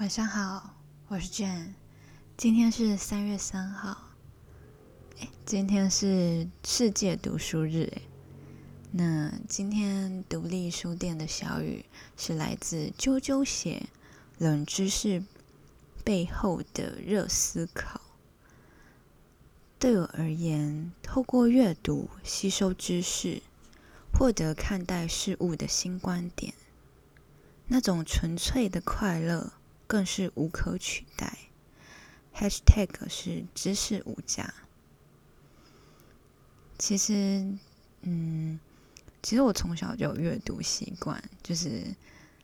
晚上好，我是 Jane，今天是三月三号，哎，今天是世界读书日，哎，那今天独立书店的小雨是来自啾啾写冷知识背后的热思考。对我而言，透过阅读吸收知识，获得看待事物的新观点，那种纯粹的快乐。更是无可取代。#hashtag 是知识无价。其实，嗯，其实我从小就有阅读习惯，就是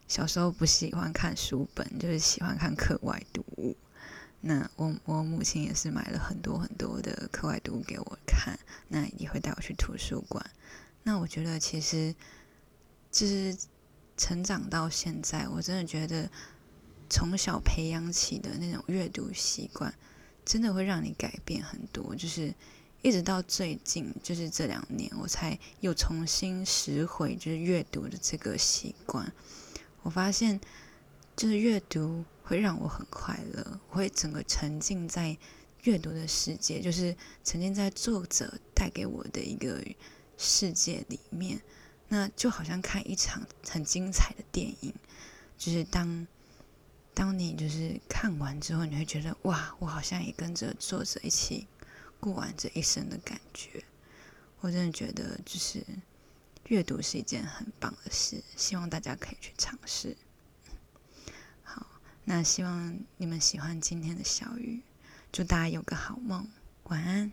小时候不喜欢看书本，就是喜欢看课外读物。那我我母亲也是买了很多很多的课外读物给我看，那也会带我去图书馆。那我觉得，其实就是成长到现在，我真的觉得。从小培养起的那种阅读习惯，真的会让你改变很多。就是一直到最近，就是这两年，我才又重新拾回就是阅读的这个习惯。我发现，就是阅读会让我很快乐，我会整个沉浸在阅读的世界，就是沉浸在作者带给我的一个世界里面。那就好像看一场很精彩的电影，就是当。当你就是看完之后，你会觉得哇，我好像也跟着作者一起过完这一生的感觉。我真的觉得，就是阅读是一件很棒的事，希望大家可以去尝试。好，那希望你们喜欢今天的小雨，祝大家有个好梦，晚安。